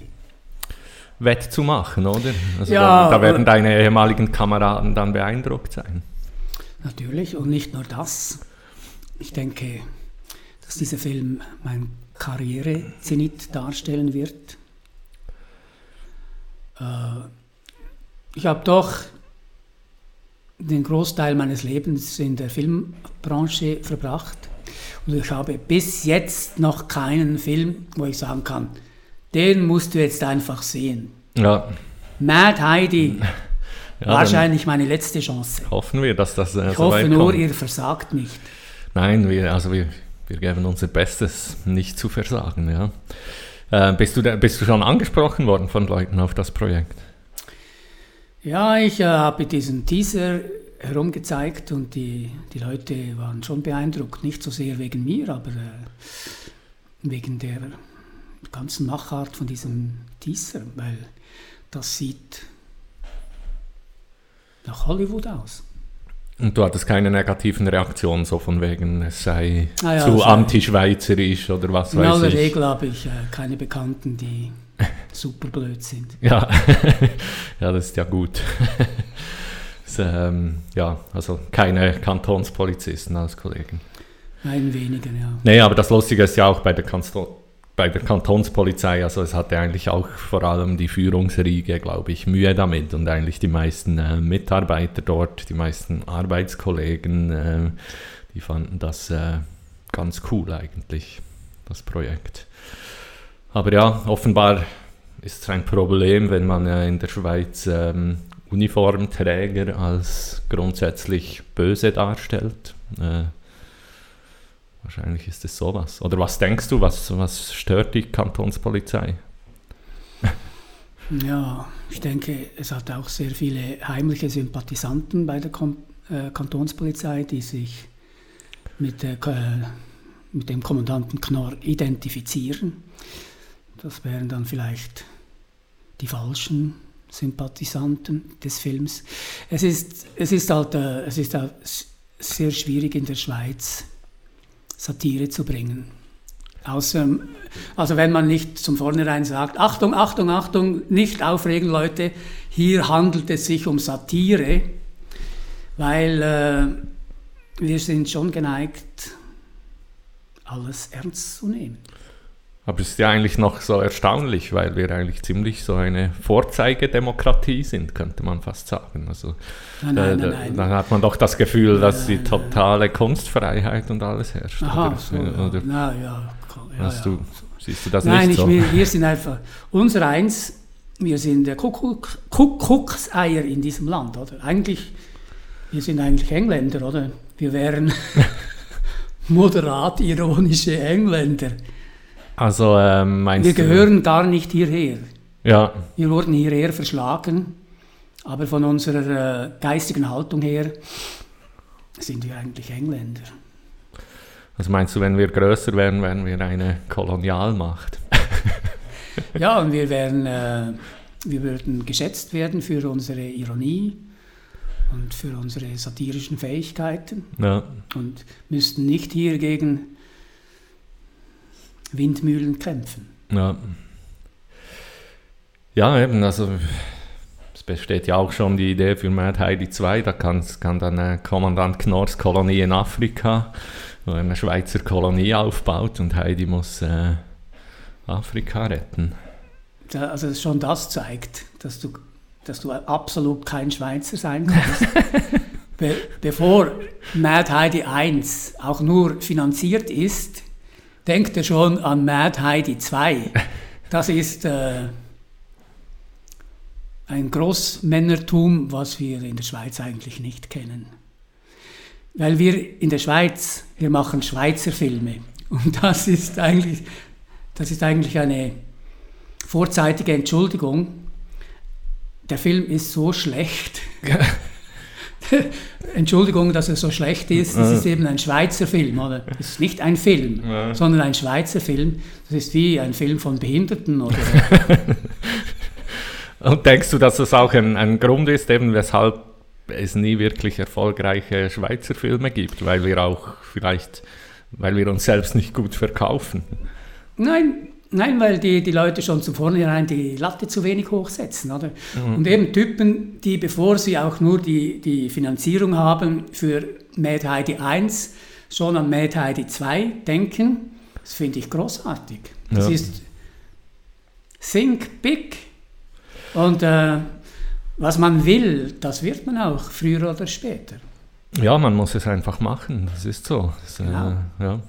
wettzumachen, oder? Also ja, da, da werden deine ehemaligen Kameraden dann beeindruckt sein. Natürlich, und nicht nur das. Ich denke, dass dieser Film mein Karriere-Zenit darstellen wird. Äh, ich habe doch den Großteil meines Lebens in der Filmbranche verbracht und ich habe bis jetzt noch keinen Film, wo ich sagen kann, den musst du jetzt einfach sehen. Ja. Mad Heidi. [LAUGHS] Ja, Wahrscheinlich meine letzte Chance. Hoffen wir, dass das äh, Ich so hoffe nur, kommt. ihr versagt nicht. Nein, wir, also wir, wir geben unser Bestes, nicht zu versagen. Ja. Äh, bist, du da, bist du schon angesprochen worden von Leuten auf das Projekt? Ja, ich äh, habe diesen Teaser herumgezeigt und die, die Leute waren schon beeindruckt. Nicht so sehr wegen mir, aber äh, wegen der ganzen Machart von diesem Teaser, weil das sieht nach Hollywood aus. Und du hattest keine negativen Reaktionen, so von wegen, es sei ah ja, zu antischweizerisch oder was weiß ich. In aller Regel habe ich äh, keine Bekannten, die [LAUGHS] super blöd sind. Ja, [LAUGHS] ja das ist ja gut. [LAUGHS] das, ähm, ja, also keine Kantonspolizisten als Kollegen. Ein weniger, ja. Nee, aber das Lustige ist ja auch bei der Kanton bei der Kantonspolizei, also es hatte eigentlich auch vor allem die Führungsriege, glaube ich, Mühe damit und eigentlich die meisten äh, Mitarbeiter dort, die meisten Arbeitskollegen, äh, die fanden das äh, ganz cool eigentlich, das Projekt. Aber ja, offenbar ist es ein Problem, wenn man äh, in der Schweiz ähm, Uniformträger als grundsätzlich böse darstellt. Äh, wahrscheinlich ist es sowas. Oder was denkst du, was, was stört die Kantonspolizei? [LAUGHS] Ja, ich denke, es hat auch sehr viele heimliche Sympathisanten bei der Kom äh, Kantonspolizei, die sich mit, der, äh, mit dem Kommandanten Knorr identifizieren. Das wären dann vielleicht die falschen Sympathisanten des Films. Es ist, es ist halt äh, es ist sehr schwierig in der Schweiz Satire zu bringen. Außer, also wenn man nicht zum Vornherein sagt, Achtung, Achtung, Achtung, nicht aufregen Leute, hier handelt es sich um Satire, weil äh, wir sind schon geneigt, alles ernst zu nehmen. Aber es ist ja eigentlich noch so erstaunlich, weil wir eigentlich ziemlich so eine Vorzeigedemokratie sind, könnte man fast sagen. Also nein, nein, da, nein, dann hat man doch das Gefühl, dass die totale Kunstfreiheit und alles herrscht. Aha, oder, so, oder, na, ja, ja, ja. Du, siehst du das nein, nicht so? Nein, wir sind einfach, unser Eins, wir sind der Kuckuck, Kuckuckseier in diesem Land, oder? Eigentlich, wir sind eigentlich Engländer, oder? Wir wären [LAUGHS] moderat ironische Engländer. Also ähm, meinst Wir du, gehören gar nicht hierher. Ja, Wir wurden hierher verschlagen, aber von unserer äh, geistigen Haltung her sind wir eigentlich Engländer. also meinst du, wenn wir größer wären, wären wir eine Kolonialmacht? [LAUGHS] Ja, und wir, wären, äh, wir würden geschätzt werden für unsere Ironie und für unsere satirischen Fähigkeiten Ja. und müssten nicht hier gegen Windmühlen kämpfen. Ja. Ja, eben, also es besteht ja auch schon die Idee für Mad Heidi 2, da kann, kann dann äh, Kommandant Knorrs Kolonie in Afrika, wo er eine Schweizer Kolonie aufbaut und Heidi muss äh, Afrika retten. Da, also schon das zeigt, dass du, dass du absolut kein Schweizer sein kannst. [LAUGHS] Be bevor Mad Heidi 1 auch nur finanziert ist, denkt er schon an Mad Heidi 2. [LAUGHS] Das ist äh, ein Großmännertum, was wir in der Schweiz eigentlich nicht kennen. Weil wir in der Schweiz, wir machen Schweizer Filme. Und das ist eigentlich, das ist eigentlich eine vorzeitige Entschuldigung. Der Film ist so schlecht. [LAUGHS] [LAUGHS] Entschuldigung, dass er so schlecht ist. Es ist eben ein Schweizer Film, oder? Es ist nicht ein Film, Ja. sondern ein Schweizer Film. Das ist wie ein Film von Behinderten oder [LAUGHS] Und denkst du, dass das auch ein, ein Grund ist, eben weshalb es nie wirklich erfolgreiche Schweizer Filme gibt, weil wir auch vielleicht, weil wir uns selbst nicht gut verkaufen? Nein, nein, weil die, die Leute schon zu vornherein die Latte zu wenig hochsetzen, oder? Und eben Typen, die bevor sie auch nur die, die Finanzierung haben für Mad Heidi 1, schon an Mad Heidi 2 denken, das finde ich großartig. Das Ja. ist Think Big. Und äh, was man will, das wird man auch früher oder später. Ja, man muss es einfach machen, das ist so. Das, äh, Genau. ja.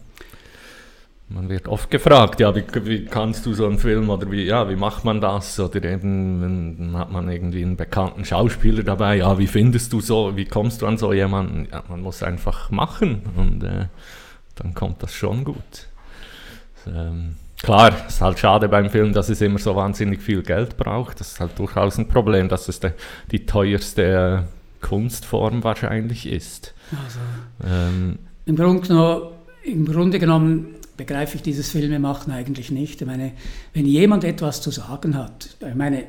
Man wird oft gefragt, ja, wie, wie kannst du so einen Film oder wie, ja, wie macht man das? Oder eben, wenn, dann hat man irgendwie einen bekannten Schauspieler dabei, ja, wie findest du so, wie kommst du an so jemanden? Ja, man muss einfach machen und äh, dann kommt das schon gut. Ähm, klar, es ist halt schade beim Film, dass es immer so wahnsinnig viel Geld braucht. Das ist halt durchaus ein Problem, dass es de, die teuerste äh, Kunstform wahrscheinlich ist. Also, Ähm, Im Grunde, genommen, Im Grunde genommen begreife ich dieses Filmemachen eigentlich nicht. Ich meine, wenn jemand etwas zu sagen hat, ich meine,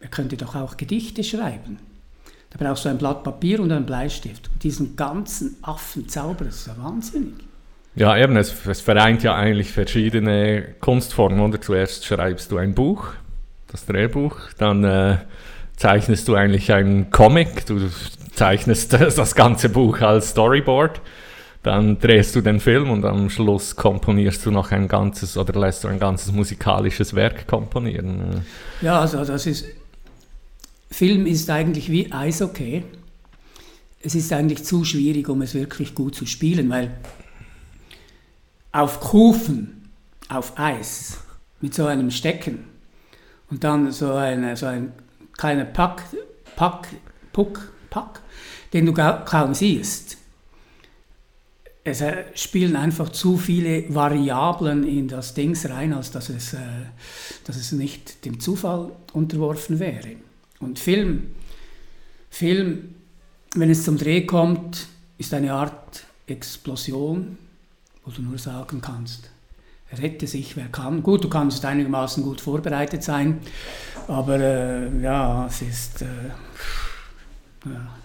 er könnte doch auch Gedichte schreiben. Da brauchst du ein Blatt Papier und einen Bleistift. Und diesen ganzen Affenzauber, das ist ja wahnsinnig. Ja, eben, es, es vereint ja eigentlich verschiedene Kunstformen. Oder? Zuerst schreibst du ein Buch, das Drehbuch, dann äh, zeichnest du eigentlich einen Comic, du zeichnest [LAUGHS] das ganze Buch als Storyboard, dann drehst du den Film und am Schluss komponierst du noch ein ganzes oder lässt du ein ganzes musikalisches Werk komponieren. Ja, also das ist, Film ist eigentlich wie Eishockey. Es ist eigentlich zu schwierig, um es wirklich gut zu spielen, weil auf Kufen, auf Eis, mit so einem Stecken und dann so, eine, so ein kleiner Pack, Pack, Puck, Pack, den du kaum siehst. Es äh, spielen einfach zu viele Variablen in das Dings rein, als dass es, äh, dass es nicht dem Zufall unterworfen wäre. Und Film, Film, wenn es zum Dreh kommt, ist eine Art Explosion, wo du nur sagen kannst, rette sich, wer kann. Gut, du kannst einigermaßen gut vorbereitet sein, aber äh, ja, es ist... Äh, ja.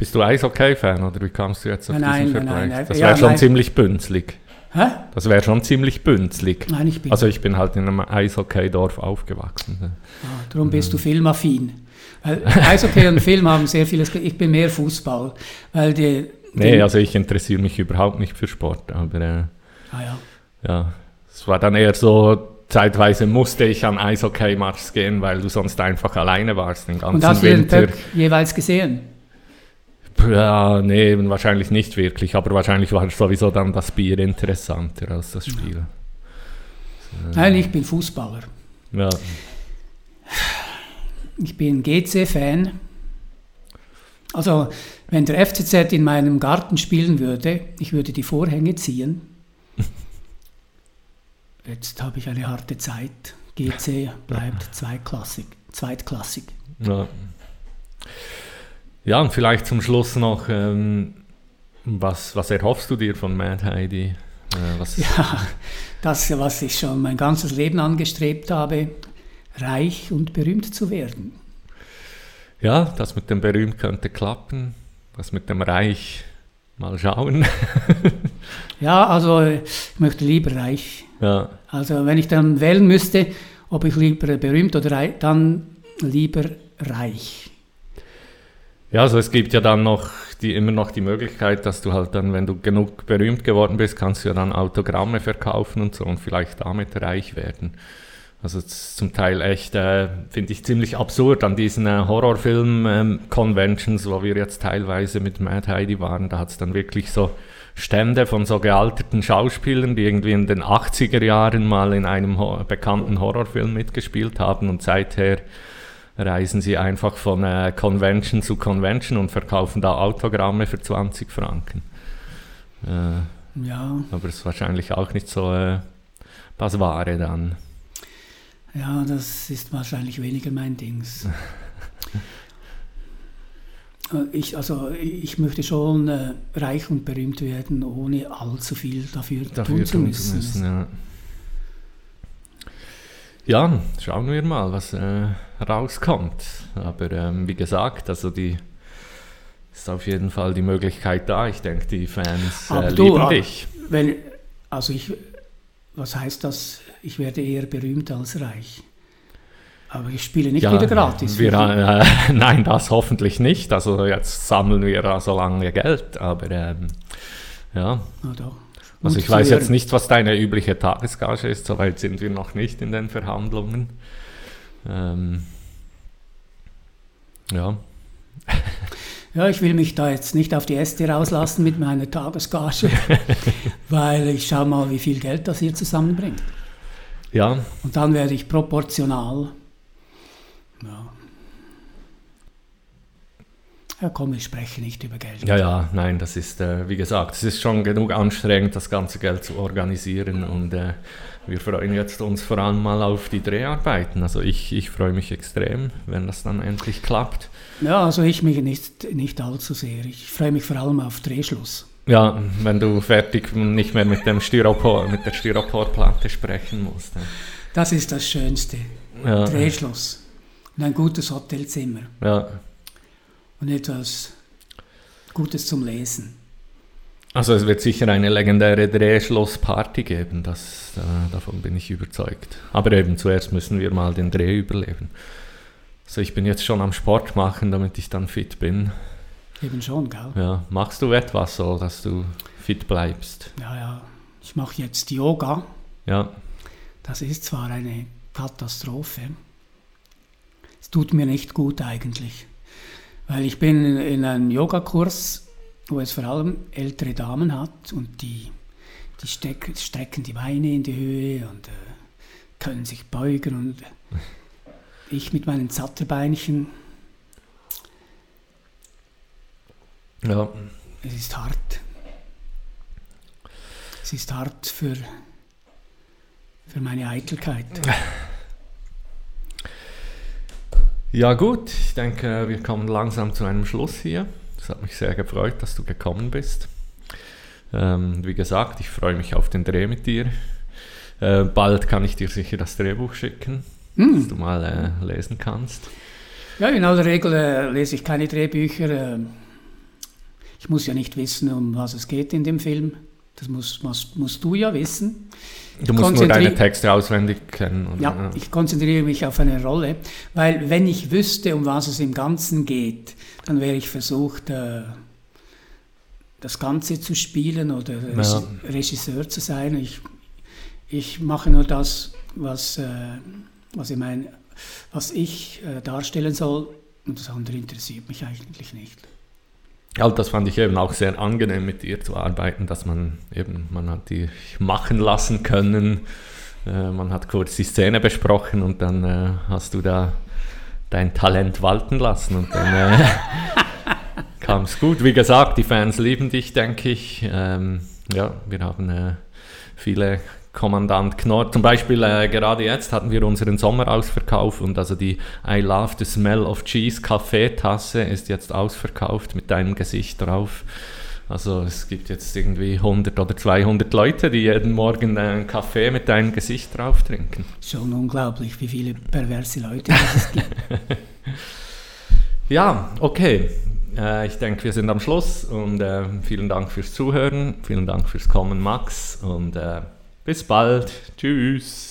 Bist du Eishockey-Fan oder wie kamst du jetzt auf nein, diesen Vergleich? Nein, nein, das wäre ja, schon nein. ziemlich bünzlig. Hä? Das wäre schon ziemlich bünzlig. Nein, ich bin. Also ich bin halt in einem Eishockey-Dorf aufgewachsen. Ah, darum bist du filmaffin. Weil Eishockey und Film haben sehr vieles. Ich bin mehr Fußball, weil die. Nee, also ich interessiere mich überhaupt nicht für Sport, aber. Äh, ah ja. Ja, es war dann eher so zeitweise musste ich an Eishockey-Matches gehen, weil du sonst einfach alleine warst den ganzen Und hast Winter. du den Pöck jeweils gesehen? Ja, nee, wahrscheinlich nicht wirklich, aber wahrscheinlich war sowieso dann das Bier interessanter als das Spiel. Ja. Nein, ich bin Fußballer. Ja. Ich bin GC-Fan. Also, wenn der FCZ in meinem Garten spielen würde, ich würde die Vorhänge ziehen. [LAUGHS] Jetzt habe ich eine harte Zeit. GC bleibt [LAUGHS] zweitklassig. zweitklassig. Ja. Ja, und vielleicht zum Schluss noch, ähm, was, was erhoffst du dir von Mad Heidi? Äh, ja, das, was ich schon mein ganzes Leben angestrebt habe, reich und berühmt zu werden. Ja, das mit dem Berühmt könnte klappen, das mit dem Reich mal schauen. [LAUGHS] ja, also ich möchte lieber reich. Ja. Also wenn ich dann wählen müsste, ob ich lieber berühmt oder reich, dann lieber reich. Ja, also es gibt ja dann noch die, immer noch die Möglichkeit, dass du halt dann, wenn du genug berühmt geworden bist, kannst du ja dann Autogramme verkaufen und so und vielleicht damit reich werden. Also zum Teil echt, äh, finde ich ziemlich absurd an diesen äh, Horrorfilm-Conventions, ähm, wo wir jetzt teilweise mit Mad Heidi waren. Da hat es dann wirklich so Stände von so gealterten Schauspielern, die irgendwie in den 80er Jahren mal in einem ho bekannten Horrorfilm mitgespielt haben und seither reisen sie einfach von äh, Convention zu Convention und verkaufen da Autogramme für 20 Franken. Äh, ja. Aber es ist wahrscheinlich auch nicht so äh, das Wahre dann. Ja, das ist wahrscheinlich weniger mein Dings. [LAUGHS] Äh, ich, also ich möchte schon äh, reich und berühmt werden, ohne allzu viel dafür, dafür tun zu müssen. Zu müssen ja. Ja. schauen wir mal, was äh, rauskommt. Aber ähm, wie gesagt, also die ist auf jeden Fall die Möglichkeit da. Ich denke, die Fans äh, du, lieben dich. Wenn, also ich, was heißt das? Ich werde eher berühmt als reich. Aber ich spiele nicht ja, wieder gratis. Wir, äh, [LAUGHS] nein, das hoffentlich nicht. Also jetzt sammeln wir so lange Geld. Aber ähm, ja. Na doch. Also ich weiß jetzt nicht, was deine übliche Tagesgage ist. Soweit sind wir noch nicht in den Verhandlungen. Ähm, ja. [LAUGHS] Ja, ich will mich da jetzt nicht auf die Äste rauslassen mit meiner Tagesgage, [LAUGHS] weil ich schaue mal, wie viel Geld das hier zusammenbringt. Ja. Und dann werde ich proportional. Ja. Ja, komm, ich spreche nicht über Geld. Ja, ja, nein, das ist, äh, wie gesagt, es ist schon genug anstrengend, das ganze Geld zu organisieren und äh, wir freuen jetzt uns vor allem mal auf die Dreharbeiten. Also ich, ich freue mich extrem, wenn das dann endlich klappt. Ja, also ich mich nicht, nicht allzu sehr. Ich freue mich vor allem auf Drehschluss. Ja, wenn du fertig nicht mehr mit, dem Styropor, mit der Styroporplatte sprechen musst. Ja. Das ist das Schönste. Ja. Drehschluss. Und ein gutes Hotelzimmer. Ja. Und etwas Gutes zum Lesen. Also es wird sicher eine legendäre Drehschlossparty geben, das, äh, davon bin ich überzeugt. Aber eben zuerst müssen wir mal den Dreh überleben. Also ich bin jetzt schon am Sport machen, damit ich dann fit bin. Eben schon, gell? Ja. Machst du etwas so, dass du fit bleibst? Ja, ja. Ich mache jetzt Yoga. Ja. Das ist zwar eine Katastrophe. Es tut mir nicht gut eigentlich. Weil ich bin in einem Yogakurs wo es vor allem ältere Damen hat und die, die steck, strecken die Beine in die Höhe und äh, können sich beugen und ich mit meinen Zatterbeinchen. Ja. Es ist hart. Es ist hart für, für meine Eitelkeit. [LAUGHS] Ja gut, ich denke, wir kommen langsam zu einem Schluss hier. Es hat mich sehr gefreut, dass du gekommen bist. Ähm, wie gesagt, ich freue mich auf den Dreh mit dir. Äh, bald kann ich dir sicher das Drehbuch schicken, Hm. dass du mal äh, lesen kannst. Ja, in aller Regel äh, lese ich keine Drehbücher. Äh, ich muss ja nicht wissen, um was es geht in dem Film. Das musst, musst, musst du ja wissen. Du musst nur deine Texte auswendig kennen. oder? Ja, ich konzentriere mich auf eine Rolle, weil wenn ich wüsste, um was es im Ganzen geht, dann wäre ich versucht, äh, das Ganze zu spielen oder Ja. Regisseur zu sein. Ich, ich mache nur das, was, äh, was, ich, mein, was ich äh, darstellen soll und das andere interessiert mich eigentlich nicht. Also das fand ich eben auch sehr angenehm mit dir zu arbeiten, dass man eben, man hat dich machen lassen können, äh, man hat kurz die Szene besprochen und dann äh, hast du da dein Talent walten lassen und dann äh, [LAUGHS] kam es gut. Wie gesagt, die Fans lieben dich, denke ich. Ähm, ja, wir haben äh, viele Kommandant Knorr. Zum Beispiel äh, gerade jetzt hatten wir unseren Sommerausverkauf und also die I Love the Smell of Cheese Kaffeetasse ist jetzt ausverkauft mit deinem Gesicht drauf. Also es gibt jetzt irgendwie 100 oder 200 Leute, die jeden Morgen äh, einen Kaffee mit deinem Gesicht drauf trinken. Schon unglaublich, wie viele perverse Leute es gibt. [LAUGHS] Ja, okay. Äh, ich denke, wir sind am Schluss und äh, vielen Dank fürs Zuhören, vielen Dank fürs Kommen, Max und äh, bis bald. Tschüss.